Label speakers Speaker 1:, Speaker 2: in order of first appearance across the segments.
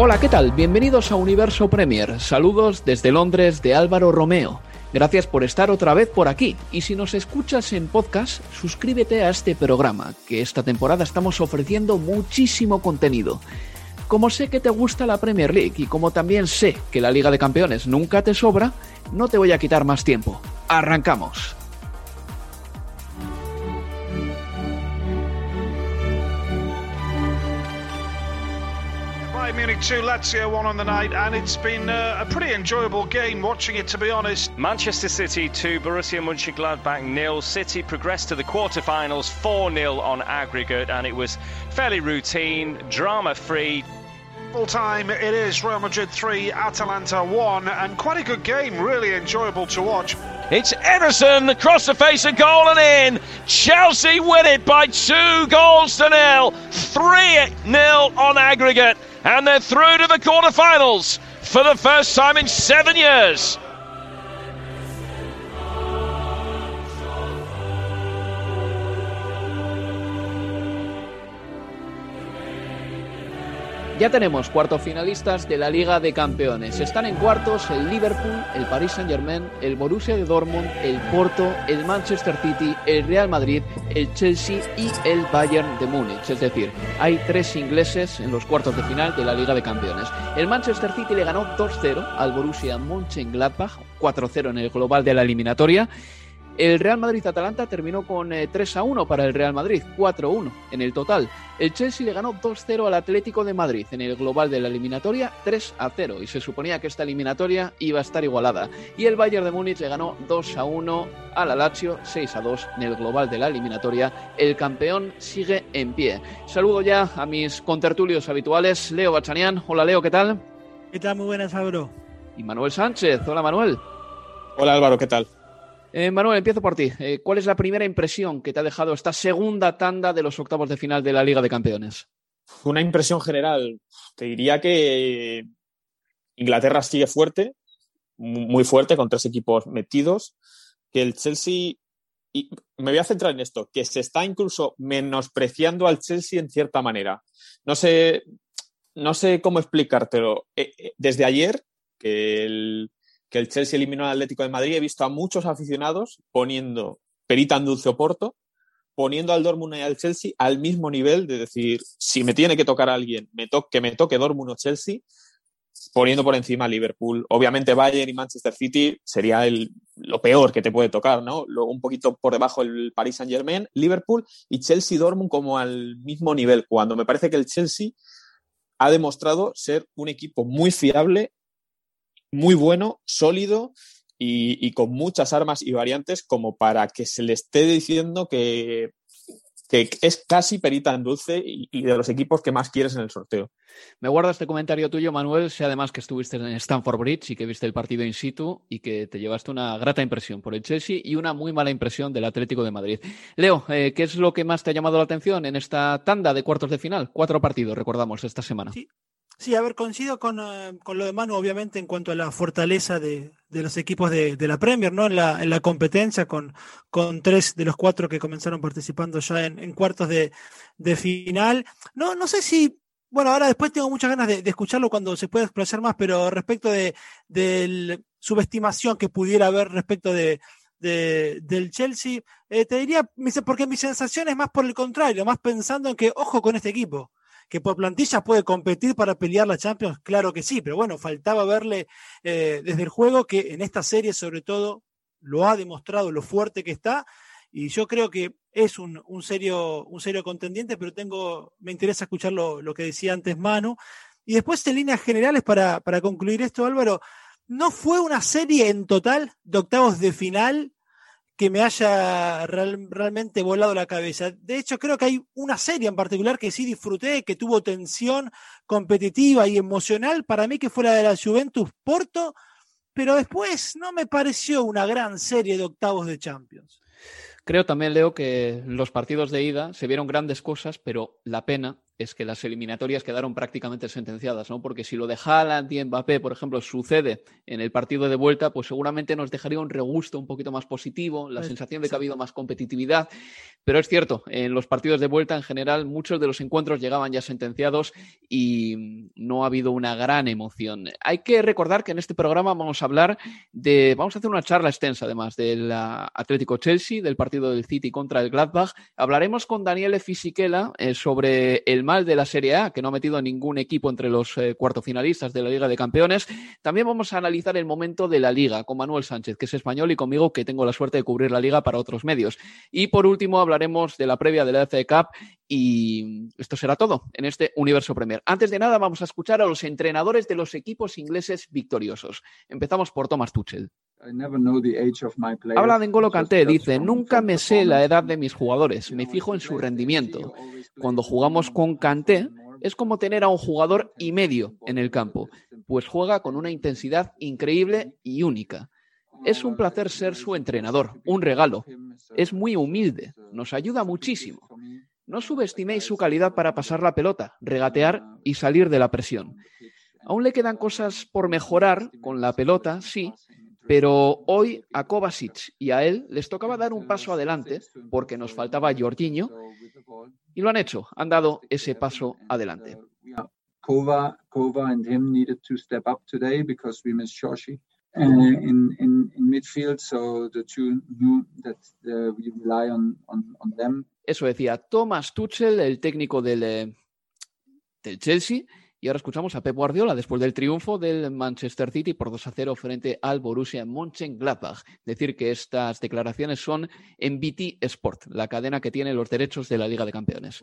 Speaker 1: Hola, ¿qué tal? Bienvenidos a Universo Premier. Saludos desde Londres de Álvaro Romeo. Gracias por estar otra vez por aquí. Y si nos escuchas en podcast, suscríbete a este programa, que esta temporada estamos ofreciendo muchísimo contenido. Como sé que te gusta la Premier League y como también sé que la Liga de Campeones nunca te sobra, no te voy a quitar más tiempo. Arrancamos.
Speaker 2: Bayern Munich 2, Lazio 1 on the night, and it's been uh, a pretty enjoyable game watching it, to be honest.
Speaker 3: Manchester City 2, Borussia Mönchengladbach nil. City progressed to the quarterfinals 4 0 on aggregate, and it was fairly routine, drama free.
Speaker 2: Full time, it is Real Madrid 3, Atalanta 1, and quite a good game, really enjoyable to watch.
Speaker 4: It's Ederson across the face of goal and in. Chelsea win it by two goals to nil. 3 nil on aggregate. And they're through to the quarterfinals for the first time in seven years.
Speaker 1: Ya tenemos cuartos finalistas de la Liga de Campeones. Están en cuartos el Liverpool, el Paris Saint-Germain, el Borussia de Dortmund, el Porto, el Manchester City, el Real Madrid, el Chelsea y el Bayern de Múnich. Es decir, hay tres ingleses en los cuartos de final de la Liga de Campeones. El Manchester City le ganó 2-0 al Borussia Mönchengladbach, 4-0 en el global de la eliminatoria. El Real Madrid-Atalanta terminó con 3 a 1 para el Real Madrid, 4 1 en el total. El Chelsea le ganó 2-0 al Atlético de Madrid en el global de la eliminatoria, 3 a 0, y se suponía que esta eliminatoria iba a estar igualada. Y el Bayern de Múnich le ganó 2 a 1 al Lazio, 6 a 2 en el global de la eliminatoria. El campeón sigue en pie. Saludo ya a mis contertulios habituales, Leo Bachanian. Hola Leo, ¿qué tal?
Speaker 5: ¿Qué tal? Muy buenas, Álvaro.
Speaker 1: Y Manuel Sánchez. Hola Manuel.
Speaker 6: Hola Álvaro, ¿qué tal?
Speaker 1: Eh, Manuel, empiezo por ti. Eh, ¿Cuál es la primera impresión que te ha dejado esta segunda tanda de los octavos de final de la Liga de Campeones?
Speaker 6: Una impresión general. Te diría que Inglaterra sigue fuerte, muy fuerte, con tres equipos metidos. Que el Chelsea, y me voy a centrar en esto, que se está incluso menospreciando al Chelsea en cierta manera. No sé, no sé cómo explicártelo. Eh, desde ayer, que el, que el Chelsea eliminó al Atlético de Madrid, he visto a muchos aficionados poniendo perita en dulce Oporto, poniendo al Dortmund y al Chelsea al mismo nivel de decir, si me tiene que tocar alguien, me que me toque Dortmund o Chelsea, poniendo por encima a Liverpool. Obviamente Bayern y Manchester City sería el, lo peor que te puede tocar, ¿no? Luego un poquito por debajo el Paris Saint Germain, Liverpool y Chelsea Dortmund como al mismo nivel, cuando me parece que el Chelsea ha demostrado ser un equipo muy fiable muy bueno, sólido y, y, con muchas armas y variantes como para que se le esté diciendo que, que es casi perita en dulce y, de los equipos que más quieres en el sorteo.
Speaker 1: Me guardo este comentario tuyo, Manuel, sé además que estuviste en Stanford Bridge y que viste el partido in situ y que te llevaste una grata impresión por el Chelsea y una muy mala impresión del Atlético de Madrid. Leo, eh, ¿qué es lo que más te ha llamado la atención en esta tanda de cuartos de final? Cuatro partidos, recordamos, esta semana.
Speaker 5: Sí, Sí, a ver, coincido con, eh, con, lo de Manu, obviamente, en cuanto a la fortaleza de, de los equipos de, de, la Premier, ¿no? En la, en la competencia, con, con tres de los cuatro que comenzaron participando ya en, en cuartos de, de, final. No, no sé si. Bueno, ahora después tengo muchas ganas de, escucharlo cuando se pueda explayar más, pero respecto de, de subestimación que pudiera haber respecto de, del Chelsea, eh, te diría, porque mi sensación es más por el contrario, más pensando en que, ojo con este equipo que por plantilla puede competir para pelear la Champions, claro que sí, pero bueno, faltaba verle eh, desde el juego que en esta serie sobre todo lo ha demostrado lo fuerte que está y yo creo que es un, un serio, un serio contendiente, pero tengo, me interesa escuchar lo, lo que decía antes Manu. Y después en líneas generales, para, para concluir esto, Álvaro, no fue una serie en total de octavos de final que me haya realmente volado la cabeza. De hecho, creo que hay una serie en particular que sí disfruté, que tuvo tensión competitiva y emocional, para mí que fue la de la Juventus Porto, pero después no me pareció una gran serie de octavos de Champions.
Speaker 1: Creo también, Leo, que los partidos de ida se vieron grandes cosas, pero la pena es que las eliminatorias quedaron prácticamente sentenciadas, ¿no? Porque si lo de Haaland y Mbappé, por ejemplo, sucede en el partido de vuelta, pues seguramente nos dejaría un regusto un poquito más positivo, la sensación de que ha habido más competitividad. Pero es cierto, en los partidos de vuelta en general muchos de los encuentros llegaban ya sentenciados y no ha habido una gran emoción. Hay que recordar que en este programa vamos a hablar de, vamos a hacer una charla extensa además del Atlético Chelsea, del partido del City contra el Gladbach. Hablaremos con Daniele Fisichella eh, sobre el mal de la Serie A, que no ha metido ningún equipo entre los eh, cuartofinalistas de la Liga de Campeones. También vamos a analizar el momento de la Liga con Manuel Sánchez, que es español, y conmigo, que tengo la suerte de cubrir la Liga para otros medios. Y por último, hablaremos de la previa de la FA Cup y esto será todo en este Universo Premier. Antes de nada, vamos a escuchar a los entrenadores de los equipos ingleses victoriosos. Empezamos por Thomas Tuchel. Habla de N'Golo Kanté, dice, nunca me sé la edad de mis jugadores, me fijo en su rendimiento. Cuando jugamos con Kanté, es como tener a un jugador y medio en el campo, pues juega con una intensidad increíble y única. Es un placer ser su entrenador, un regalo. Es muy humilde, nos ayuda muchísimo. No subestiméis su calidad para pasar la pelota, regatear y salir de la presión. Aún le quedan cosas por mejorar con la pelota, sí, pero hoy a Kovacic y a él les tocaba dar un paso adelante porque nos faltaba Jorginho y lo han hecho, han dado ese paso adelante.
Speaker 7: Kova, Kova and him needed to step up today because we missed Shoshi uh, in, in, in midfield, so the two knew that uh, we rely on, on, on them.
Speaker 1: Eso decía Thomas Tuchel, el técnico del, eh, del Chelsea, y ahora escuchamos a Pep Guardiola después del triunfo del Manchester City por 2 a 0 frente al Borussia Mönchengladbach. Decir que estas declaraciones son en BT Sport, la cadena que tiene los derechos de la Liga de Campeones.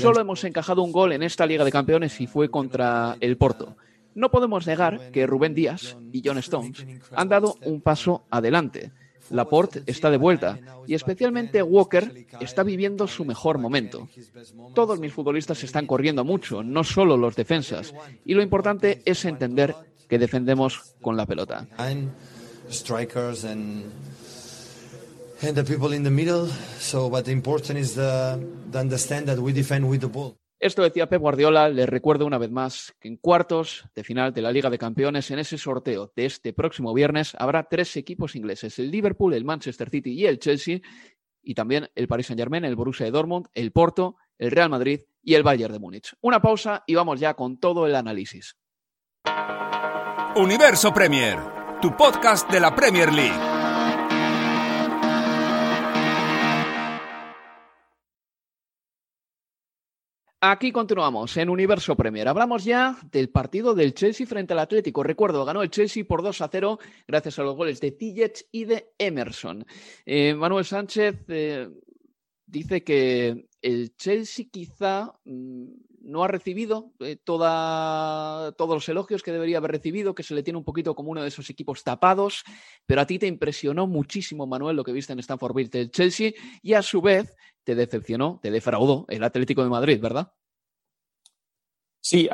Speaker 1: Solo hemos encajado un gol en esta Liga de Campeones y fue contra el Porto. No podemos negar que Rubén Díaz y John Stones han dado un paso adelante. Laporte está de vuelta y especialmente Walker está viviendo su mejor momento. Todos mis futbolistas están corriendo mucho, no solo los defensas, y lo importante es entender que defendemos con la pelota. Esto decía Pep Guardiola, les recuerdo una vez más que en cuartos de final de la Liga de Campeones, en ese sorteo de este próximo viernes, habrá tres equipos ingleses, el Liverpool, el Manchester City y el Chelsea, y también el Paris Saint-Germain, el Borussia Dortmund, el Porto, el Real Madrid y el Bayern de Múnich. Una pausa y vamos ya con todo el análisis.
Speaker 8: Universo Premier, tu podcast de la Premier League.
Speaker 1: Aquí continuamos en Universo Premier. Hablamos ya del partido del Chelsea frente al Atlético. Recuerdo, ganó el Chelsea por 2 a 0 gracias a los goles de Tillets y de Emerson. Eh, Manuel Sánchez eh, dice que el Chelsea quizá mm, no ha recibido eh, toda, todos los elogios que debería haber recibido, que se le tiene un poquito como uno de esos equipos tapados, pero a ti te impresionó muchísimo, Manuel, lo que viste en Stanford Bridge del Chelsea y a su vez te decepcionó, te defraudó el Atlético de Madrid, ¿verdad?
Speaker 6: Sí,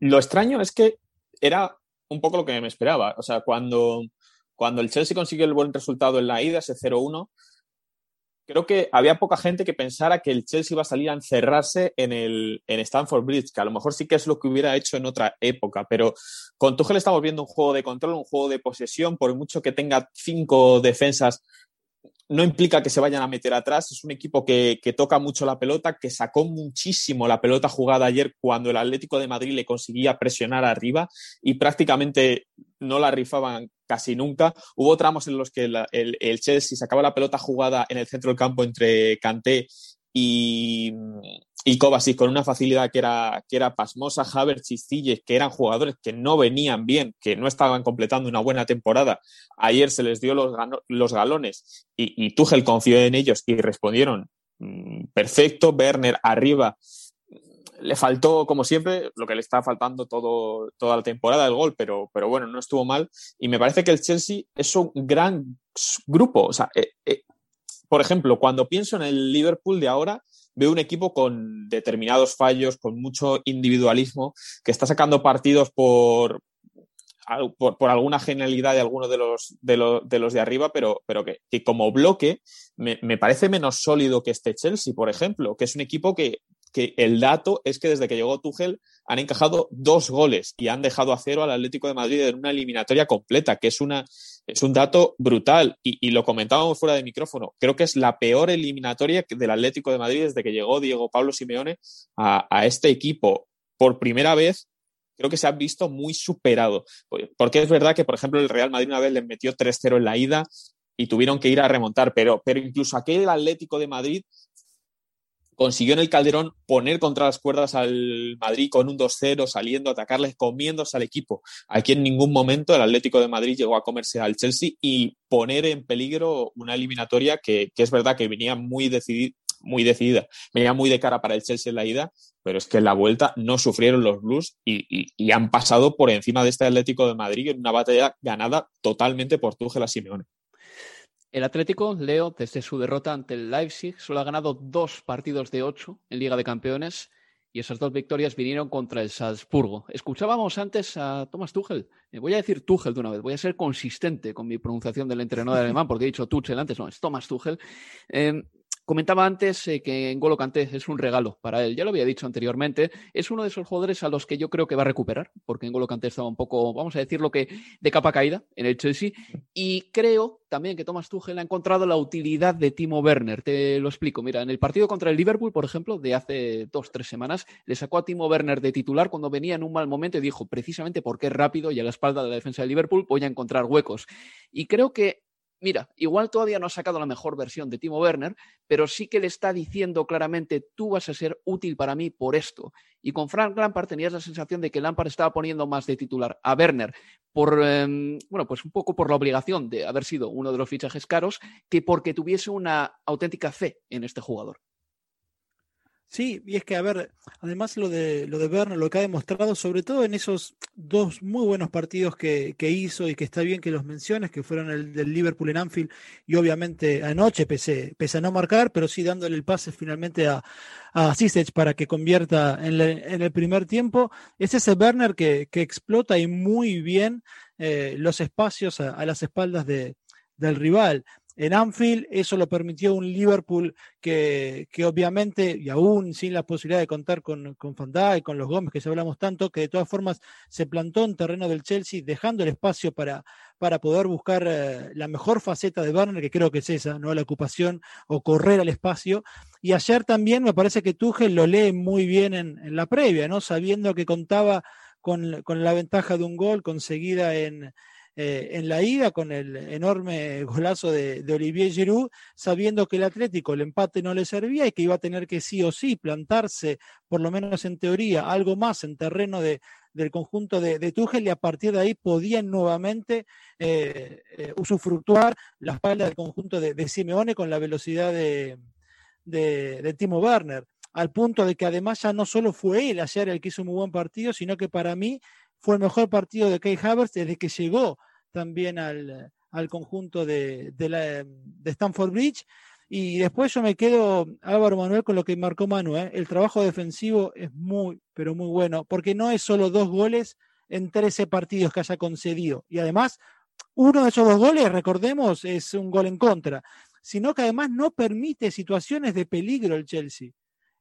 Speaker 6: lo extraño es que era un poco lo que me esperaba. O sea, cuando, cuando el Chelsea consiguió el buen resultado en la ida, ese 0-1, creo que había poca gente que pensara que el Chelsea iba a salir a encerrarse en, el, en Stamford Bridge, que a lo mejor sí que es lo que hubiera hecho en otra época, pero con Tuchel estamos viendo un juego de control, un juego de posesión, por mucho que tenga cinco defensas no implica que se vayan a meter atrás. Es un equipo que, toca mucho la pelota, que sacó muchísimo la pelota jugada ayer cuando el Atlético de Madrid le conseguía presionar arriba y prácticamente no la rifaban casi nunca. Hubo tramos en los que el, el, Chelsea sacaba la pelota jugada en el centro del campo entre Kanté y, y Kovacic con una facilidad que era, que era pasmosa, Havertz y que eran jugadores que no venían bien, que no estaban completando una buena temporada. Ayer se les dio los, galones y, y Tuchel confió en ellos y respondieron mm, perfecto. Werner arriba le faltó, como siempre, lo que le está faltando todo, toda la temporada, el gol, pero, pero bueno, no estuvo mal. Y me parece que el Chelsea es un gran grupo. O sea, eh, eh, por ejemplo, cuando pienso en el Liverpool de ahora, veo un equipo con determinados fallos, con mucho individualismo, que está sacando partidos por, por, alguna genialidad de alguno de los de, los de arriba, pero, pero que, como bloque me, me, parece menos sólido que este Chelsea, por ejemplo, que es un equipo que, que el dato es que desde que llegó Tuchel han encajado dos goles y han dejado a cero al Atlético de Madrid en una eliminatoria completa, que es, una, es un dato brutal. Y, lo comentábamos fuera de micrófono. Creo que es la peor eliminatoria del Atlético de Madrid desde que llegó Diego Pablo Simeone a, este equipo. Por primera vez creo que se ha visto muy superado. Porque es verdad que, por ejemplo, el Real Madrid una vez le metió 3-0 en la ida y tuvieron que ir a remontar, pero, pero incluso aquel Atlético de Madrid consiguió en el Calderón poner contra las cuerdas al Madrid con un 2-0, saliendo, atacarles, comiéndose al equipo. Aquí en ningún momento el Atlético de Madrid llegó a comerse al Chelsea y poner en peligro una eliminatoria que, es verdad que venía muy, muy decidida, venía muy de cara para el Chelsea en la ida, pero es que en la vuelta no sufrieron los Blues y, y han pasado por encima de este Atlético de Madrid en una batalla ganada totalmente por Tuchel a Simeone.
Speaker 1: El Atlético, Leo, desde su derrota ante el Leipzig, solo ha ganado dos partidos de ocho en Liga de Campeones y esas dos victorias vinieron contra el Salzburgo. Escuchábamos antes a Thomas Tuchel. Eh, voy a decir Tuchel de una vez, voy a ser consistente con mi pronunciación del entrenador alemán porque he dicho Tuchel antes, no, es Thomas Tuchel. Eh, Comentaba antes eh, que N'Golo Kanté es un regalo para él. Ya lo había dicho anteriormente. Es uno de esos jugadores a los que yo creo que va a recuperar, porque N'Golo Kanté estaba un poco, vamos a decirlo que de capa caída en el Chelsea. Y creo también que Thomas Tuchel ha encontrado la utilidad de Timo Werner. Te lo explico. Mira, en el partido contra el Liverpool, por ejemplo, de hace dos, tres semanas, le sacó a Timo Werner de titular cuando venía en un mal momento y dijo, precisamente porque es rápido y a la espalda de la defensa de Liverpool voy a encontrar huecos. Y creo que mira, igual todavía no ha sacado la mejor versión de Timo Werner, pero sí que le está diciendo claramente, tú vas a ser útil para mí por esto. Y con Frank Lampard tenías la sensación de que Lampard estaba poniendo más de titular a Werner por, em, bueno, pues un poco por la obligación de haber sido uno de los fichajes caros, que porque tuviese una auténtica fe en este jugador.
Speaker 5: Sí, y es que, a ver, además lo de, lo de Werner, lo que ha demostrado, sobre todo en esos dos muy buenos partidos que, que hizo y que está bien que los menciones, que fueron el del Liverpool en Anfield y obviamente anoche, pese, pese a no marcar, pero sí dándole el pase finalmente a, a para que convierta en, en, el primer tiempo, es ese Werner que, que explota y muy bien eh, los espacios a, a las espaldas de, del rival en Anfield. Eso lo permitió un Liverpool que, que, obviamente, y aún sin la posibilidad de contar con, con y con los Gómez, que se hablamos tanto, que de todas formas se plantó en terreno del Chelsea, dejando el espacio para, para poder buscar eh, la mejor faceta de Werner, que creo que es esa, ¿no? La ocupación o correr al espacio. Y ayer también me parece que Tuchel lo lee muy bien en, en la previa, ¿no? Sabiendo que contaba con, con la ventaja de un gol conseguida en eh, en la ida con el enorme golazo de, Olivier Giroud, sabiendo que el Atlético el empate no le servía y que iba a tener que sí o sí plantarse, por lo menos en teoría, algo más en terreno de, del conjunto de, de y a partir de ahí podían nuevamente eh, eh, usufructuar la espalda del conjunto de, Simeone con la velocidad de, de Timo Werner. al punto de que además ya no solo fue él ayer el que hizo un muy buen partido, sino que para mí fue el mejor partido de Kay Havertz desde que llegó también al, conjunto de, de, Stanford Bridge. Y después yo me quedo, Álvaro Manuel, con lo que marcó Manu. ¿eh? El trabajo defensivo es muy, pero muy bueno, porque no es solo dos goles en 13 partidos que haya concedido. Y además, uno de esos dos goles, recordemos, es un gol en contra, sino que además no permite situaciones de peligro el Chelsea.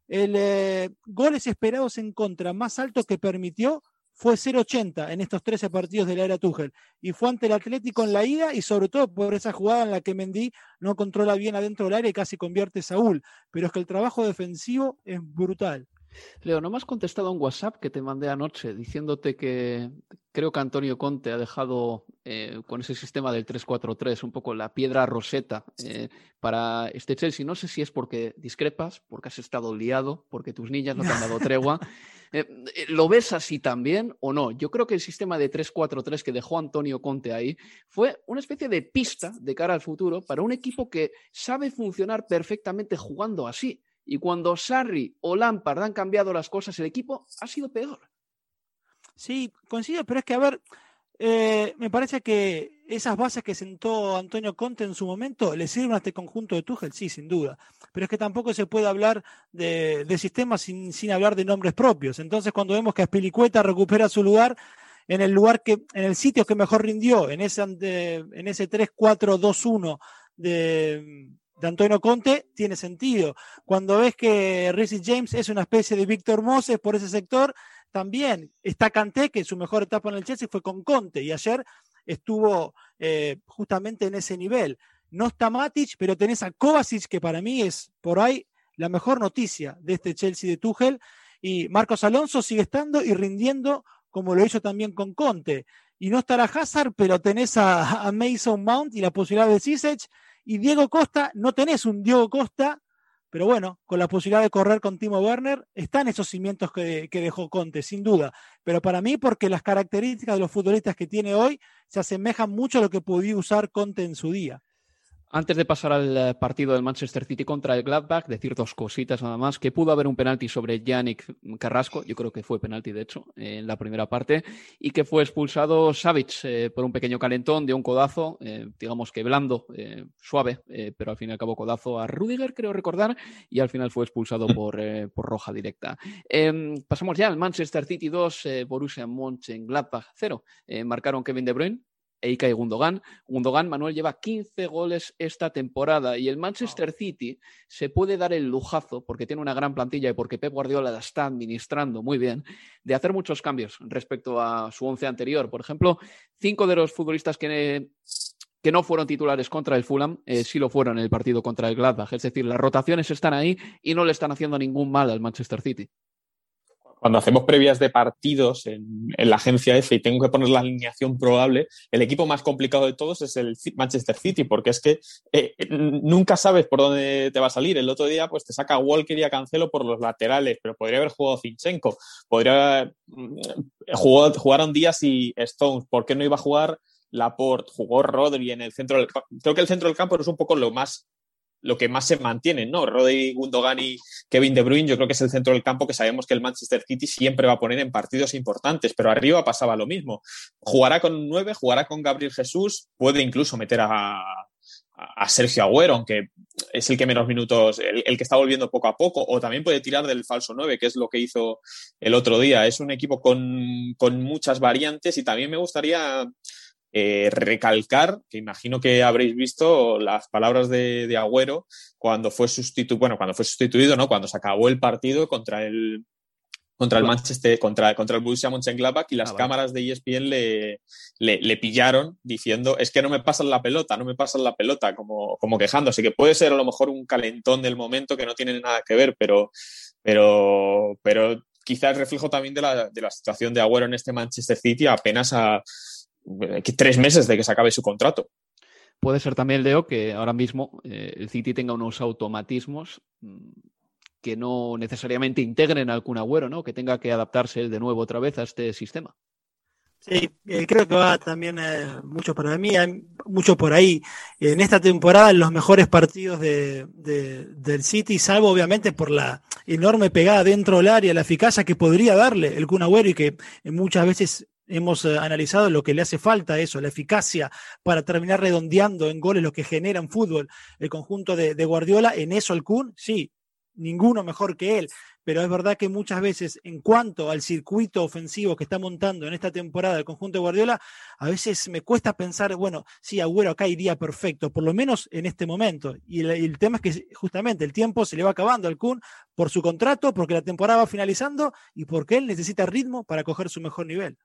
Speaker 5: El eh, goles esperados en contra más alto que permitió fue 0-80 en estos 13 partidos de la era Tuchel. Y fue ante el Atlético en la ida y sobre todo por esa jugada en la que Mendy no controla bien adentro del área y casi convierte Saúl. Pero es que el trabajo defensivo es brutal.
Speaker 1: Leo, no me has contestado un WhatsApp que te mandé anoche diciéndote que creo que Antonio Conte ha dejado eh, con ese sistema del 3-4-3 un poco la piedra roseta eh, para este Chelsea. No sé si es porque discrepas, porque has estado liado, porque tus niñas no te han dado tregua. Eh, ¿Lo ves así también o no? Yo creo que el sistema de 3-4-3 que dejó Antonio Conte ahí fue una especie de pista de cara al futuro para un equipo que sabe funcionar perfectamente jugando así. Y cuando Sarri o Lampard han cambiado las cosas, el equipo ha sido peor.
Speaker 5: Sí, coincido, pero es que, a ver, eh, me parece que esas bases que sentó Antonio Conte en su momento le sirven a este conjunto de Tuchel, sí, sin duda. Pero es que tampoco se puede hablar de, sistemas sin, sin, hablar de nombres propios. Entonces, cuando vemos que Aspilicueta recupera su lugar en el lugar que, en el sitio que mejor rindió, en ese, en ese 3-4-2-1 de, de Antonio Conte tiene sentido. Cuando ves que Reece James es una especie de Víctor Moses por ese sector, también está Kanté, que su mejor etapa en el Chelsea fue con Conte y ayer estuvo eh, justamente en ese nivel. No está Matic, pero tenés a Kovacic, que para mí es por ahí la mejor noticia de este Chelsea de Tuchel. Y Marcos Alonso sigue estando y rindiendo como lo hizo también con Conte. Y no estará Hazard, pero tenés a, a Mason Mount y la posibilidad de Zizek y Diego Costa, no tenés un Diego Costa, pero bueno, con la posibilidad de correr con Timo Werner, están esos cimientos que, que, dejó Conte, sin duda. Pero para mí, porque las características de los futbolistas que tiene hoy se asemejan mucho a lo que podía usar Conte en su día.
Speaker 1: Antes de pasar al eh, partido del Manchester City contra el Gladbach, decir dos cositas nada más, que pudo haber un penalti sobre Yannick Carrasco, yo creo que fue penalti de hecho en la primera parte, y que fue expulsado Savic eh, por un pequeño calentón de un codazo, eh, digamos que blando, suave, pero al fin y al cabo codazo a Rudiger, creo recordar, y al final fue expulsado por, por roja directa. Em, pasamos ya al Manchester City 2, Borussia Mönchengladbach 0. marcaron Kevin De Bruyne, Eika y Gundogan. Gundogan, Manuel, lleva 15 goles esta temporada y el Manchester City se puede dar el lujazo, porque tiene una gran plantilla y porque Pep Guardiola la está administrando muy bien, de hacer muchos cambios respecto a su once anterior. Por ejemplo, cinco de los futbolistas que que no fueron titulares contra el Fulham, eh, sí lo fueron en el partido contra el Gladbach. Es decir, las rotaciones están ahí y no le están haciendo ningún mal al Manchester City
Speaker 6: cuando hacemos previas de partidos en, la agencia F y tengo que poner la alineación probable, el equipo más complicado de todos es el Manchester City, porque es que eh, nunca sabes por dónde te va a salir. El otro día, pues te saca Walker y a Cancelo por los laterales, pero podría haber jugado Zinchenko, podría mm, jugaron Díaz y Stones, ¿por qué no iba a jugar Laporte? Jugó Rodri en el centro del Creo que el centro del campo es un poco lo más lo que más se mantiene, ¿no? Rodri, Gundogan y Kevin De Bruyne, yo creo que es el centro del campo que sabemos que el Manchester City siempre va a poner en partidos importantes, pero arriba pasaba lo mismo. Jugará con nueve, jugará con Gabriel Jesús, puede incluso meter a, a Sergio Agüero, aunque es el que menos minutos, el, el, que está volviendo poco a poco, o también puede tirar del falso 9, que es lo que hizo el otro día. Es un equipo con, con muchas variantes y también me gustaría eh, recalcar, que imagino que habréis visto las palabras de, de Agüero cuando fue sustituido, bueno, cuando fue sustituido, ¿no? Cuando se acabó el partido contra el contra el Manchester, contra, contra el Borussia Mönchengladbach y las ah, cámaras de ESPN le, le, pillaron diciendo es que no me pasan la pelota, no me pasan la pelota, como, como quejándose, que puede ser a lo mejor un calentón del momento que no tiene nada que ver, pero, pero, pero quizás reflejo también de la, de la situación de Agüero en este Manchester City. Apenas a, tres meses de que se acabe su contrato.
Speaker 1: Puede ser también, Leo, que ahora mismo eh, el City tenga unos automatismos mm, que no necesariamente integren al Kun Agüero, ¿no? Que tenga que adaptarse de nuevo otra vez a este sistema.
Speaker 5: Sí, eh, creo que va también eh, mucho para mí, hay mucho por ahí. En esta temporada, los mejores partidos de, del City, salvo obviamente por la enorme pegada dentro del área, la eficacia que podría darle el Kun Agüero y que muchas veces hemos eh, analizado lo que le hace falta a eso, la eficacia para terminar redondeando en goles lo que genera en fútbol el conjunto de, Guardiola. En eso el Kun, sí, ninguno mejor que él pero es verdad que muchas veces en cuanto al circuito ofensivo que está montando en esta temporada el conjunto de Guardiola, a veces me cuesta pensar, bueno, sí, Agüero acá iría perfecto, por lo menos en este momento. Y el, tema es que justamente el tiempo se le va acabando al Kun por su contrato, porque la temporada va finalizando y porque él necesita ritmo para coger su mejor nivel.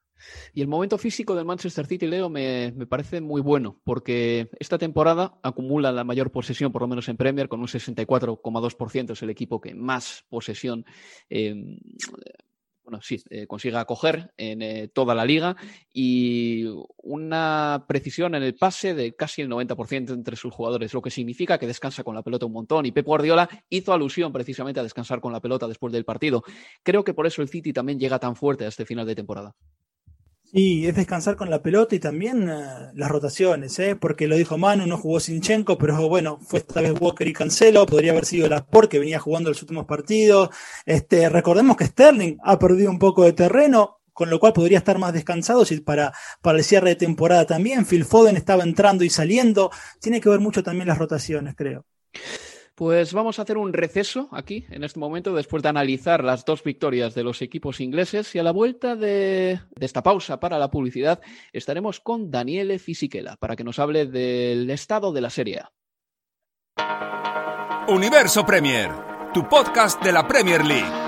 Speaker 1: Y el momento físico del Manchester City, Leo, me, parece muy bueno, porque esta temporada acumula la mayor posesión, por lo menos en Premier, con un 64,2%. Es el equipo que más posesión eh, bueno, sí, eh, consiga acoger en eh, toda la liga y una precisión en el pase de casi el 90% entre sus jugadores, lo que significa que descansa con la pelota un montón. Y Pep Guardiola hizo alusión precisamente a descansar con la pelota después del partido. Creo que por eso el City también llega tan fuerte a este final de temporada.
Speaker 5: Sí, es descansar con la pelota y también eh, las rotaciones, ¿eh? porque lo dijo Manu, no jugó Sinchenko, pero bueno, fue esta vez Walker y Cancelo, podría haber sido la que venía jugando los últimos partidos. Este, recordemos que Sterling ha perdido un poco de terreno, con lo cual podría estar más descansado si para, para el cierre de temporada también. Phil Foden estaba entrando y saliendo. Tiene que ver mucho también las rotaciones, creo.
Speaker 1: Pues vamos a hacer un receso aquí, en este momento, después de analizar las dos victorias de los equipos ingleses. Y a la vuelta de, esta pausa para la publicidad, estaremos con Daniele Fisichella para que nos hable del estado de la Serie.
Speaker 8: Universo Premier, tu podcast de la Premier League.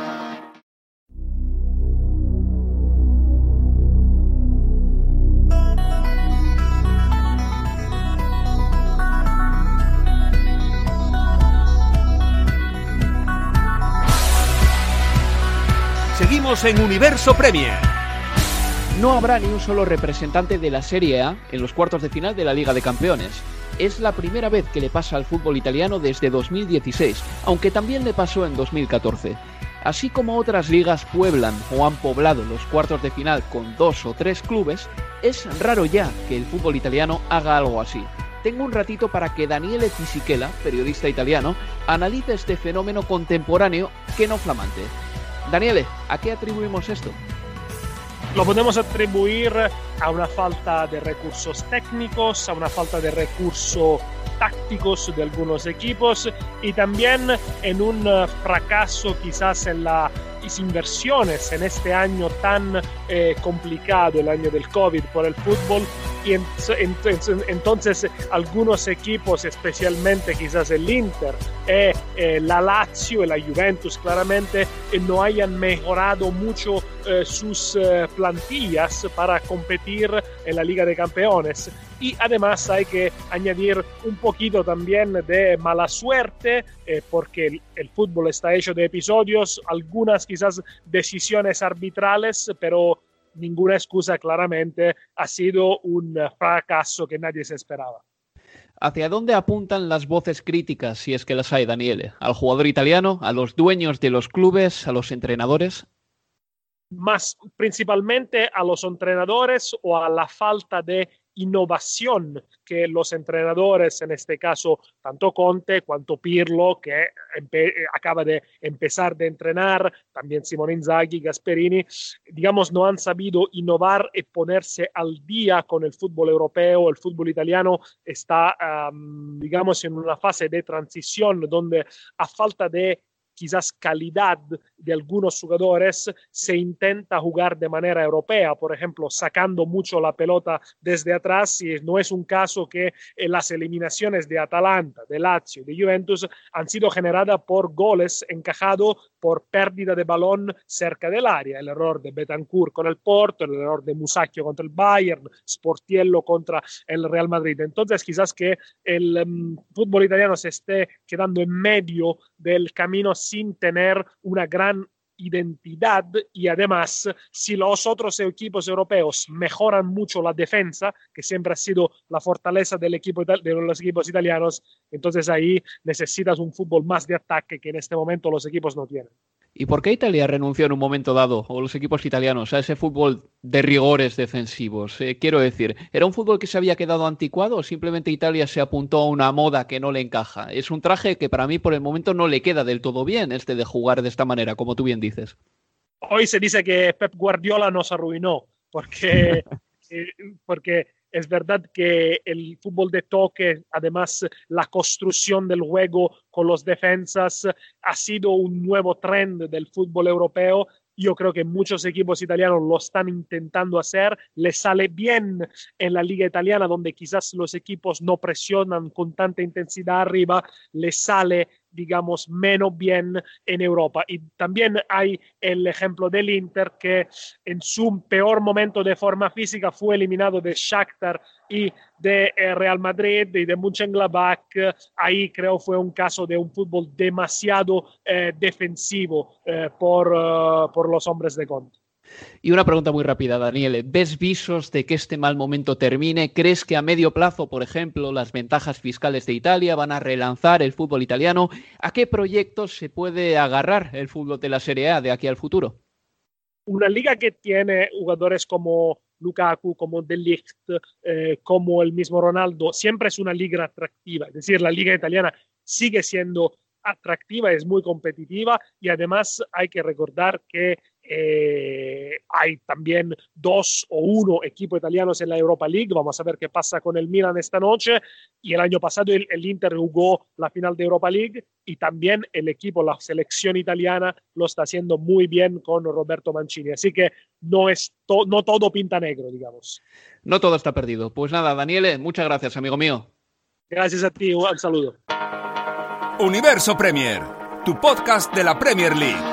Speaker 8: En Universo Premier.
Speaker 1: No habrá ni un solo representante de la Serie A en los cuartos de final de la Liga de Campeones. Es la primera vez que le pasa al fútbol italiano desde 2016, aunque también le pasó en 2014. Así como otras ligas pueblan o han poblado los cuartos de final con dos o tres clubes, es raro ya que el fútbol italiano haga algo así. Tengo un ratito para que Daniele Fisichella, periodista italiano, analice este fenómeno contemporáneo que no flamante. Daniele, ¿a qué atribuimos esto?
Speaker 9: Lo podemos atribuir a una falta de recursos técnicos, a una falta de recursos tácticos de algunos equipos y también en un fracaso quizás en las inversiones en este año tan eh, complicado, el año del COVID por el fútbol, y entonces algunos equipos, especialmente quizás el Inter, eh, eh, la Lazio y la Juventus claramente, eh, no hayan mejorado mucho sus plantillas para competir en la Liga de Campeones. Y además hay que añadir un poquito también de mala suerte, porque el, el fútbol está hecho de episodios, algunas quizás decisiones arbitrales, pero ninguna excusa claramente, ha sido un fracaso que nadie se esperaba.
Speaker 1: ¿Hacia dónde apuntan las voces críticas, si es que las hay, Daniele? ¿Al jugador italiano, a los dueños de los clubes, a los entrenadores?
Speaker 9: Más principalmente a los entrenadores o a la falta de innovación que los entrenadores, en este caso tanto Conte cuanto Pirlo, que acaba de empezar de entrenar, también Simone Inzaghi, Gasperini, digamos, no han sabido innovar y ponerse al día con el fútbol europeo. El fútbol italiano está, digamos, en una fase de transición donde a falta de quizás calidad de algunos jugadores, se intenta jugar de manera europea, por ejemplo, sacando mucho la pelota desde atrás, y no es un caso que eh, las eliminaciones de Atalanta, de Lazio, de Juventus han sido generadas por goles encajados por pérdida de balón cerca del área, el error de Betancourt con el Porto, el error de Musacchio contra el Bayern, Sportiello contra el Real Madrid. Entonces, quizás que el mm, fútbol italiano se esté quedando en medio del camino sin tener una gran identidad y además si los otros equipos europeos mejoran mucho la defensa, que siempre ha sido la fortaleza del equipo, de los equipos italianos, entonces ahí necesitas un fútbol más de ataque que en este momento los equipos no tienen.
Speaker 1: ¿Y por qué Italia renunció en un momento dado, o los equipos italianos, a ese fútbol de rigores defensivos? Eh, quiero decir, ¿era un fútbol que se había quedado anticuado o simplemente Italia se apuntó a una moda que no le encaja? Es un traje que para mí por el momento no le queda del todo bien, este de jugar de esta manera, como tú bien dices.
Speaker 9: Hoy se dice que Pep Guardiola nos arruinó, porque, eh, porque es verdad que el fútbol de toque, además la construcción del juego con los defensas, ha sido un nuevo trend del fútbol europeo. Yo creo que muchos equipos italianos lo están intentando hacer. Les sale bien en la liga italiana, donde quizás los equipos no presionan con tanta intensidad arriba. Les sale digamos, menos bien en Europa. Y también hay el ejemplo del Inter, que en su peor momento de forma física fue eliminado de Shakhtar y de eh, Real Madrid y de Mönchengladbach. Ahí creo fue un caso de un fútbol demasiado eh, defensivo eh, por, por los hombres de Conte.
Speaker 1: Y una pregunta muy rápida, Daniel. ¿Ves visos de que este mal momento termine? ¿Crees que a medio plazo, por ejemplo, las ventajas fiscales de Italia van a relanzar el fútbol italiano? ¿A qué proyectos se puede agarrar el fútbol de la Serie A de aquí al futuro?
Speaker 9: Una liga que tiene jugadores como Lukaku, como De Ligt, eh, como el mismo Ronaldo, siempre es una liga atractiva. Es decir, la liga italiana sigue siendo atractiva, es muy competitiva y además hay que recordar que eh, hay también dos o uno equipos italianos en la Europa League. Vamos a ver qué pasa con el Milan esta noche. Y el año pasado el, Inter jugó la final de Europa League y también el equipo, la selección italiana, lo está haciendo muy bien con Roberto Mancini. Así que no, es no todo pinta negro, digamos.
Speaker 1: No todo está perdido. Pues nada, Daniele, muchas gracias, amigo mío.
Speaker 9: Gracias a ti, un saludo.
Speaker 8: Universo Premier, tu podcast de la Premier League.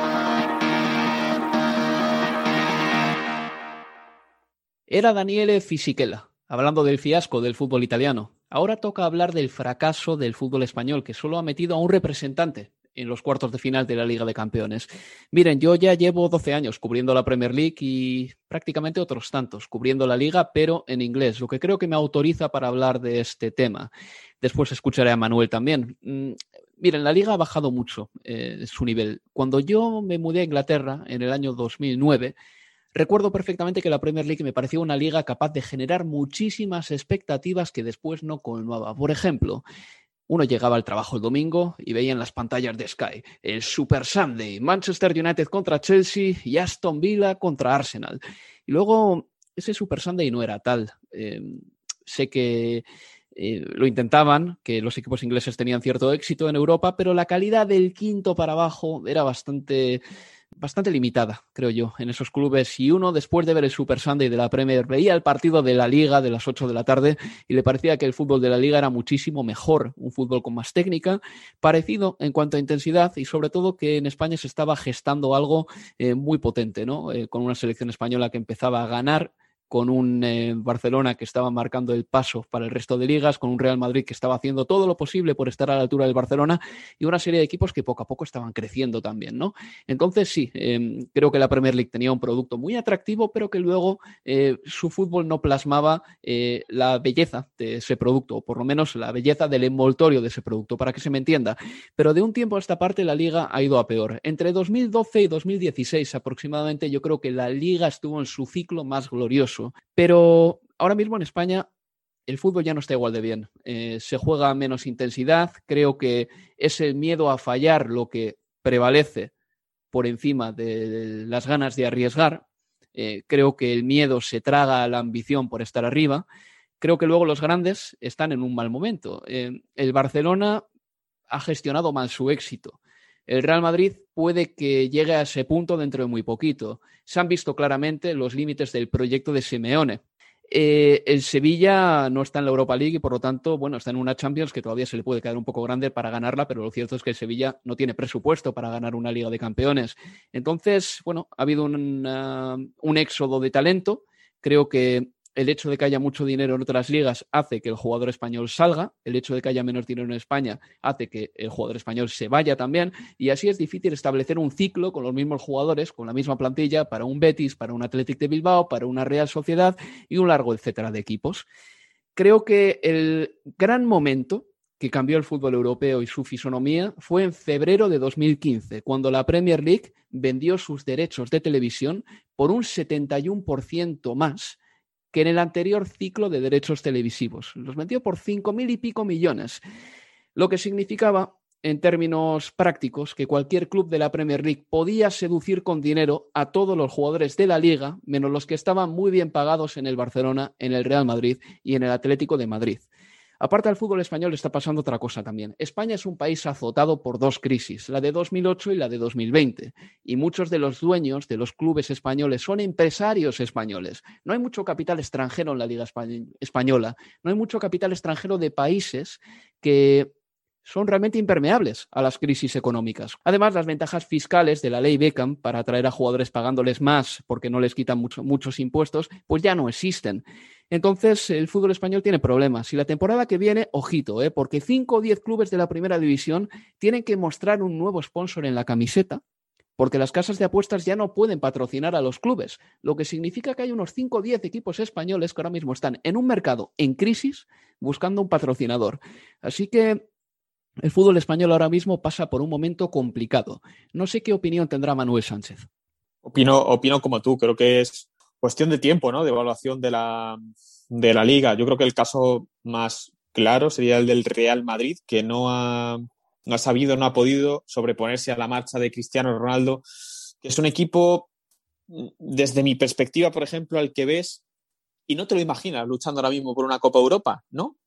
Speaker 1: Era Daniele Fisichella, hablando del fiasco del fútbol italiano. Ahora toca hablar del fracaso del fútbol español, que solo ha metido a un representante en los cuartos de final de la Liga de Campeones. Miren, yo ya llevo 12 años cubriendo la Premier League y prácticamente otros tantos cubriendo la liga, pero en inglés, lo que creo que me autoriza para hablar de este tema. Después escucharé a Manuel también. Mm, miren, la liga ha bajado mucho eh, su nivel. Cuando yo me mudé a Inglaterra en el año 2009, Recuerdo perfectamente que la Premier League me parecía una liga capaz de generar muchísimas expectativas que después no colmaba. Por ejemplo, uno llegaba al trabajo el domingo y veía en las pantallas de Sky el Super Sunday, Manchester United contra Chelsea y Aston Villa contra Arsenal. Y luego ese Super Sunday no era tal. Em, sé que eh, lo intentaban, que los equipos ingleses tenían cierto éxito en Europa, pero la calidad del quinto para abajo era bastante bastante limitada, creo yo, en esos clubes. Y uno, después de ver el Super Sunday de la Premier, veía el partido de la Liga de las 8 de la tarde y le parecía que el fútbol de la Liga era muchísimo mejor, un fútbol con más técnica, parecido en cuanto a intensidad y sobre todo que en España se estaba gestando algo eh, muy potente, ¿no? Eh, con una selección española que empezaba a ganar con un eh, Barcelona que estaba marcando el paso para el resto de ligas, con un Real Madrid que estaba haciendo todo lo posible por estar a la altura del Barcelona y una serie de equipos que poco a poco estaban creciendo también, ¿no? Entonces sí, em, creo que la Premier League tenía un producto muy atractivo, pero que luego eh, su fútbol no plasmaba eh, la belleza de ese producto, o por lo menos la belleza del envoltorio de ese producto, para que se me entienda. Pero de un tiempo a esta parte la liga ha ido a peor. Entre 2012 y 2016 aproximadamente yo creo que la liga estuvo en su ciclo más glorioso pero ahora mismo en España el fútbol ya no está igual de bien. Eh, se juega menos intensidad. Creo que es el miedo a fallar lo que prevalece por encima de las ganas de arriesgar. Eh, creo que el miedo se traga a la ambición por estar arriba. Creo que luego los grandes están en un mal momento. Eh, el Barcelona ha gestionado mal su éxito. El Real Madrid puede que llegue a ese punto dentro de muy poquito. Se han visto claramente los límites del proyecto de Simeone. Eh, el Sevilla no está en la Europa League y por lo tanto, bueno, está en una Champions que todavía se le puede quedar un poco grande para ganarla, pero lo cierto es que el Sevilla no tiene presupuesto para ganar una Liga de Campeones. Entonces, bueno, ha habido un, un éxodo de talento. Creo que el hecho de que haya mucho dinero en otras ligas hace que el jugador español salga, el hecho de que haya menos dinero en España hace que el jugador español se vaya también, y así es difícil establecer un ciclo con los mismos jugadores, con la misma plantilla para un Betis, para un Athletic de Bilbao, para una Real Sociedad y un largo etcétera de equipos. Creo que el gran momento que cambió el fútbol europeo y su fisonomía fue en febrero de 2015, cuando la Premier League vendió sus derechos de televisión por un 71% más que en el anterior ciclo de derechos televisivos. Los vendió por 5.000 y pico millones, lo que significaba, en términos prácticos, que cualquier club de la Premier League podía seducir con dinero a todos los jugadores de la liga, menos los que estaban muy bien pagados en el Barcelona, en el Real Madrid y en el Atlético de Madrid. Aparte del fútbol español está pasando otra cosa también. España es un país azotado por dos crisis, la de 2008 y la de 2020. Y muchos de los dueños de los clubes españoles son empresarios españoles. No hay mucho capital extranjero en la Liga Española. No hay mucho capital extranjero de países que son realmente impermeables a las crisis económicas. Además, las ventajas fiscales de la ley Beckham para atraer a jugadores pagándoles más porque no les quitan muchos impuestos, pues ya no existen. Entonces, el fútbol español tiene problemas. Y la temporada que viene, ojito, ¿eh? porque 5 o 10 clubes de la primera división tienen que mostrar un nuevo sponsor en la camiseta, porque las casas de apuestas ya no pueden patrocinar a los clubes, lo que significa que hay unos 5 o 10 equipos españoles que ahora mismo están en un mercado en crisis buscando un patrocinador. Así que el fútbol español ahora mismo pasa por un momento complicado. No sé qué opinión tendrá Manuel Sánchez.
Speaker 6: Opino, opino como tú, creo que es cuestión de tiempo, ¿no? De evaluación de la, de la liga. Yo creo que el caso más claro sería el del Real Madrid, que no ha, no ha sabido, no ha podido sobreponerse a la marcha de Cristiano Ronaldo, que es un equipo, desde mi perspectiva, por ejemplo, al que ves y no te lo imaginas luchando ahora mismo por una Copa Europa, ¿no?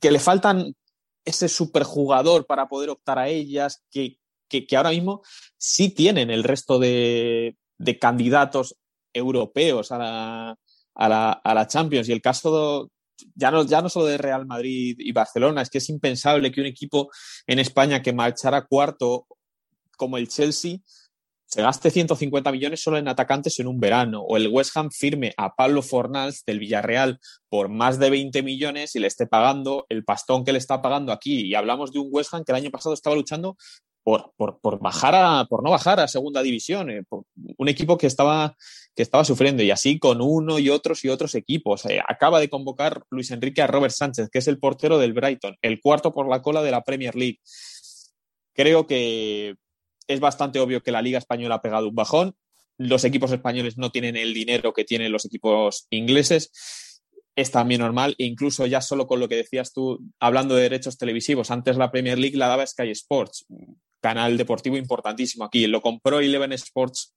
Speaker 6: que le faltan ese superjugador para poder optar a ellas, que, ahora mismo sí tienen el resto de, candidatos europeos a la, a, la, Champions. Y el caso ya no, ya no solo de Real Madrid y Barcelona, es que es impensable que un equipo en España que marchara cuarto como el Chelsea se gaste 150 millones solo en atacantes en un verano, o el West Ham firme a Pablo Fornals del Villarreal por más de 20 millones y le esté pagando el pastón que le está pagando aquí. Y hablamos de un West Ham que el año pasado estaba luchando por, por, bajar a, por no bajar a segunda división, eh, un equipo que estaba, que estaba sufriendo y así con uno y otros y otros equipos. Eh, acaba de convocar Luis Enrique a Robert Sánchez, que es el portero del Brighton, el cuarto por la cola de la Premier League. Creo que es bastante obvio que la Liga Española ha pegado un bajón. Los equipos españoles no tienen el dinero que tienen los equipos ingleses. Es también normal, e incluso ya solo con lo que decías tú, hablando de derechos televisivos, antes la Premier League la daba Sky Sports, canal deportivo importantísimo aquí. Lo compró Eleven Sports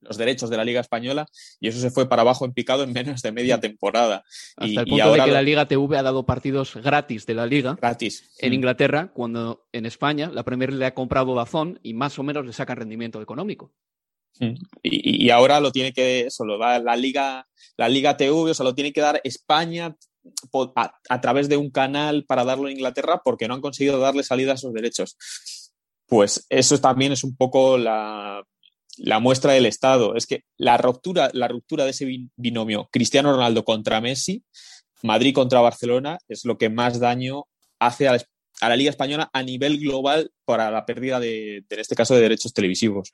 Speaker 6: los derechos de la Liga Española y eso se fue para abajo en picado en menos de media temporada.
Speaker 1: Hasta el punto de que la Liga TV ha dado partidos gratis de la Liga.
Speaker 6: Gratis.
Speaker 1: En Inglaterra, cuando en España la Premier le ha comprado Dazón y más o menos le sacan rendimiento económico.
Speaker 6: Y, ahora lo tiene que, eso lo da la Liga, la Liga TV, o sea, lo tiene que dar España a, a través de un canal para darlo en Inglaterra porque no han conseguido darle salida a esos derechos. Pues eso también es un poco la, la muestra del Estado. Es que la ruptura, la ruptura de ese binomio Cristiano Ronaldo contra Messi, Madrid contra Barcelona, es lo que más daño hace a la, Liga Española a nivel global para la pérdida de, en este caso, de derechos televisivos.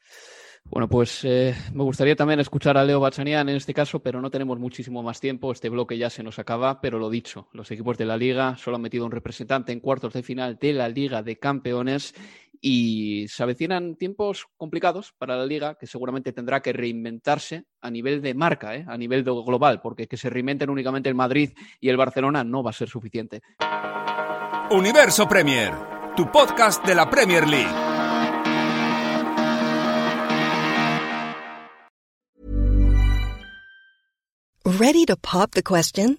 Speaker 1: Bueno, pues eh, me gustaría también escuchar a Leo Bachanian en este caso, pero no tenemos muchísimo más tiempo. Este bloque ya se nos acaba, pero lo dicho, los equipos de la Liga solo han metido un representante en cuartos de final de la Liga de Campeones y se avecinan tiempos complicados para la liga que seguramente tendrá que reinventarse a nivel de marca, ¿eh? a nivel global, porque que se reinventen únicamente el Madrid y el Barcelona no va a ser suficiente.
Speaker 8: Universo Premier, tu podcast de la Premier League.
Speaker 10: Ready to pop the question?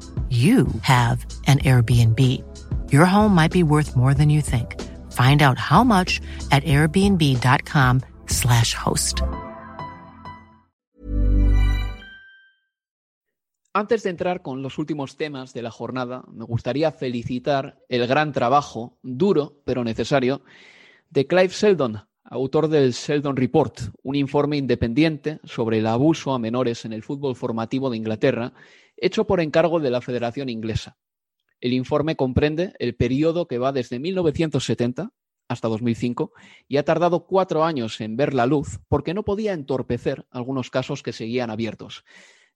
Speaker 11: you have an Airbnb. Your home might be worth more than you think. Find out how much at airbnb.com/slash host.
Speaker 1: Antes de entrar con los últimos temas de la jornada, me gustaría felicitar el gran trabajo, duro pero necesario, de Clive Seldon, autor del Sheldon Report, un informe independiente sobre el abuso a menores en el fútbol formativo de Inglaterra, hecho por encargo de la Federación Inglesa. El informe comprende el periodo que va desde 1970 hasta 2005 y ha tardado cuatro años en ver la luz porque no podía entorpecer algunos casos que seguían abiertos.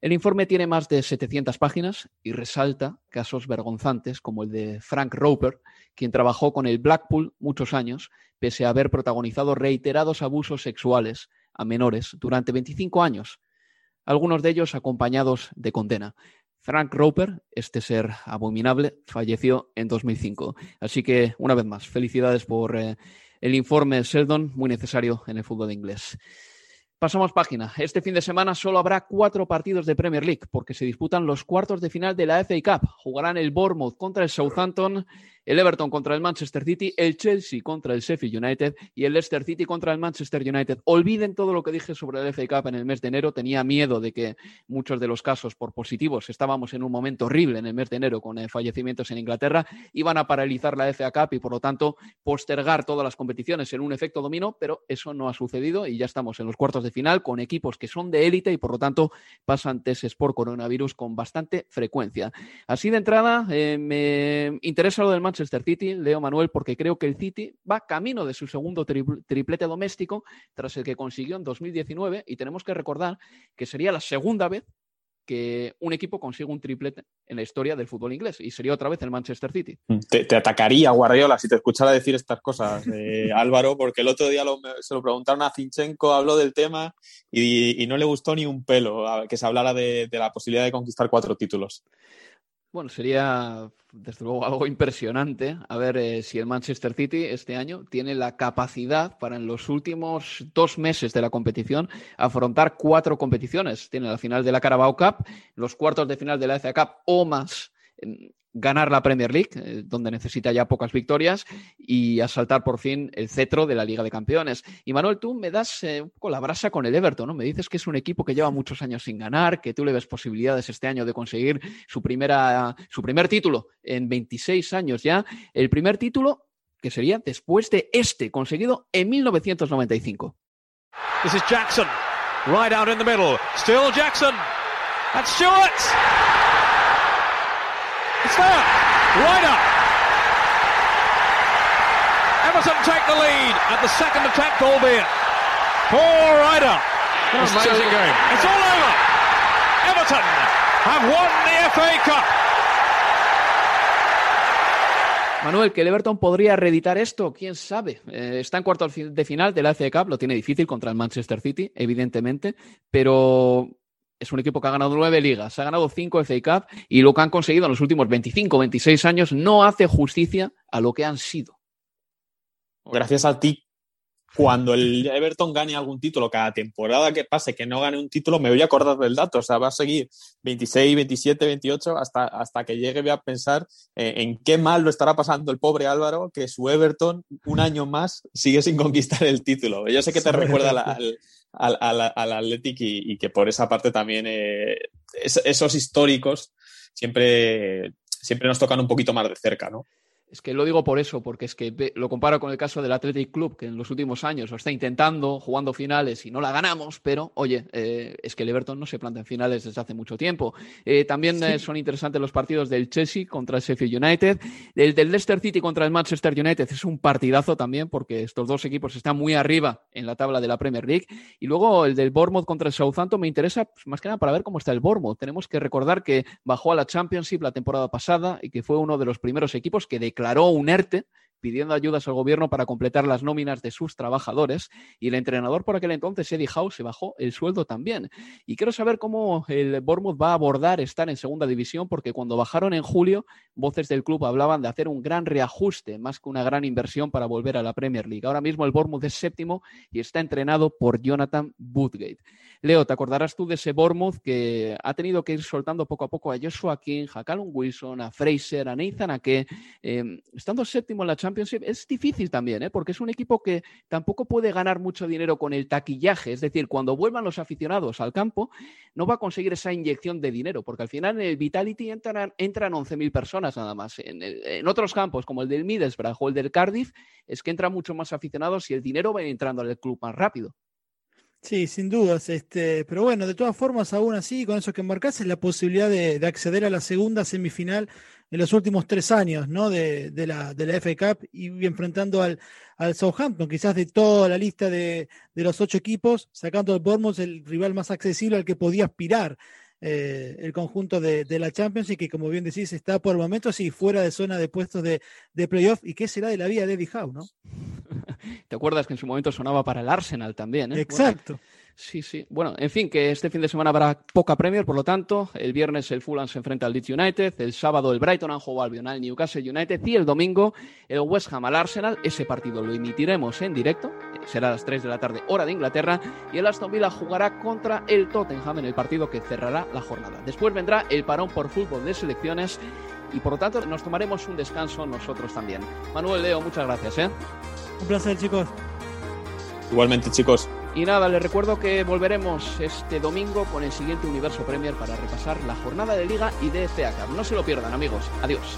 Speaker 1: El informe tiene más de 700 páginas y resalta casos vergonzantes como el de Frank Roper, quien trabajó con el Blackpool muchos años, pese a haber protagonizado reiterados abusos sexuales a menores durante 25 años, algunos de ellos acompañados de condena. Frank Roper, este ser abominable, falleció en 2005. Así que, una vez más, felicidades por eh, el informe Sheldon, muy necesario en el fútbol inglés. Pasamos página. Este fin de semana solo habrá cuatro partidos de Premier League porque se disputan los cuartos de final de la FA Cup. Jugarán el Bournemouth contra el Southampton, el Everton contra el Manchester City, el Chelsea contra el Sheffield United y el Leicester City contra el Manchester United. Olviden todo lo que dije sobre el FA Cup en el mes de enero. Tenía miedo de que muchos de los casos por positivos, estábamos en un momento horrible en el mes de enero con eh, fallecimientos en Inglaterra, iban a paralizar la FA Cup y por lo tanto postergar todas las competiciones en un efecto dominó, pero eso no ha sucedido y ya estamos en los cuartos de final con equipos que son de élite y por lo tanto pasan tests por coronavirus con bastante frecuencia. Así de entrada, eh, me interesa lo del Manchester City, Leo Manuel, porque creo que el City va camino de su segundo triplete doméstico tras el que consiguió en 2019 y tenemos que recordar que sería la segunda vez que un equipo consigue un triplete en la historia del fútbol inglés y sería otra vez el Manchester City.
Speaker 6: Te, atacaría Guardiola si te escuchara decir estas cosas, eh, Álvaro, porque el otro día se lo preguntaron a Zinchenko, habló del tema y, no le gustó ni un pelo que se hablara de la posibilidad de conquistar cuatro títulos.
Speaker 1: Bueno, sería desde luego algo impresionante a ver eh, si el Manchester City este año tiene la capacidad para en los últimos dos meses de la competición afrontar cuatro competiciones. Tiene la final de la Carabao Cup, los cuartos de final de la FA Cup o más ganar la Premier League, eh, donde necesita ya pocas victorias, y asaltar por fin el cetro de la Liga de Campeones. Y Manuel, tú me das eh, un poco la brasa con el Everton, ¿no? Me dices que es un equipo que lleva muchos años sin ganar, que tú le ves posibilidades este año de conseguir su, primera, su primer título en 26 años ya. El primer título que sería después de este, conseguido en 1995.
Speaker 4: This is Jackson, right out in the middle. Still Jackson. And Stewart. It's there. Right up. Everton take the lead at the second attempt, albeit. Poor Ryder. Amazing game. It's all over. Everton have won the FA Cup.
Speaker 1: Manuel, que el Everton podría reeditar esto, quién sabe. Eh, está en cuarto de final de la FA Cup, lo tiene difícil contra el Manchester City, evidentemente, pero es un equipo que ha ganado nueve ligas, ha ganado cinco FA Cup y lo que han conseguido en los últimos 25, 26 años no hace justicia a lo que han sido.
Speaker 6: Gracias a ti cuando el Everton gane algún título, cada temporada que pase que no gane un título, me voy a acordar del dato. O sea, va a seguir 26, 27, 28 hasta, hasta que llegue a pensar eh, en qué mal lo estará pasando el pobre Álvaro, que su Everton un año más sigue sin conquistar el título. Yo sé que te recuerda al, al, al, Athletic y, que por esa parte también eh, esos históricos siempre siempre nos tocan un poquito más de cerca, ¿no?
Speaker 1: Es que lo digo por eso, porque es que lo comparo con el caso del Athletic Club, que en los últimos años lo está intentando, jugando finales y no la ganamos, pero oye, eh, es que el Everton no se planta en finales desde hace mucho tiempo. Eh, también eh, son interesantes los partidos del Chelsea contra el Sheffield United, el del Leicester City contra el Manchester United, es un partidazo también, porque estos dos equipos están muy arriba en la tabla de la Premier League. Y luego el del Bournemouth contra el Southampton me interesa pues, más que nada para ver cómo está el Bournemouth. Tenemos que recordar que bajó a la Championship la temporada pasada y que fue uno de los primeros equipos que declaró ERTE pidiendo ayudas al gobierno para completar las nóminas de sus trabajadores y el entrenador por aquel entonces, Eddie Howe, se bajó el sueldo también. Y quiero saber cómo el Bournemouth va a abordar estar en segunda división, porque cuando bajaron en julio, voces del club hablaban de hacer un gran reajuste, más que una gran inversión para volver a la Premier League. Ahora mismo el Bournemouth es séptimo y está entrenado por Jonathan Woodgate. Leo, te acordarás tú de ese Bournemouth que ha tenido que ir soltando poco a poco a Joshua King, a Callum Wilson, a Fraser, a Nathan Ake, eh, estando séptimo en la Championship, es difícil también, ¿eh? porque es un equipo que tampoco puede ganar mucho dinero con el taquillaje, es decir, cuando vuelvan los aficionados al campo, no va a conseguir esa inyección de dinero, porque al final en el Vitality entran, entran 11.000 personas nada más. En, en, otros campos, como el del Middlesbrough o el del Cardiff, es que entran mucho más aficionados y el dinero va entrando al club más rápido.
Speaker 5: Sí, sin dudas. Este, pero bueno, de todas formas, aún así, con eso que marcas, es la posibilidad de, acceder a la segunda semifinal en los últimos tres años, ¿no? De, la, de la FA Cup y enfrentando al, al Southampton, quizás de toda la lista de, de los ocho equipos, sacando al Bournemouth el rival más accesible al que podía aspirar. Eh, el conjunto de, la Champions y que, como bien decís, está por el momento sí fuera de zona de puestos de, de playoff. ¿Y qué será de la vida de Eddie Howe, no?
Speaker 1: ¿Te acuerdas que en su momento sonaba para el Arsenal también?
Speaker 5: ¿eh? Exacto.
Speaker 1: Sí, sí. Bueno, en fin, que este fin de semana habrá poca Premier, por lo tanto, el viernes el Fulham se enfrenta al Leeds United, el sábado el Brighton and Hove Albion al Newcastle United y el domingo el West Ham al Arsenal. Ese partido lo emitiremos en directo, será a las 3 de la tarde hora de Inglaterra y el Aston Villa jugará contra el Tottenham en el partido que cerrará la jornada. Después vendrá el parón por fútbol de selecciones y por lo tanto nos tomaremos un descanso nosotros también. Manuel Leo, muchas gracias. ¿eh?
Speaker 5: Un placer, chicos.
Speaker 6: Igualmente, chicos.
Speaker 1: Y nada, les recuerdo que volveremos este domingo con el siguiente Universo Premier para repasar la jornada de Liga y de FA No se lo pierdan, amigos. Adiós.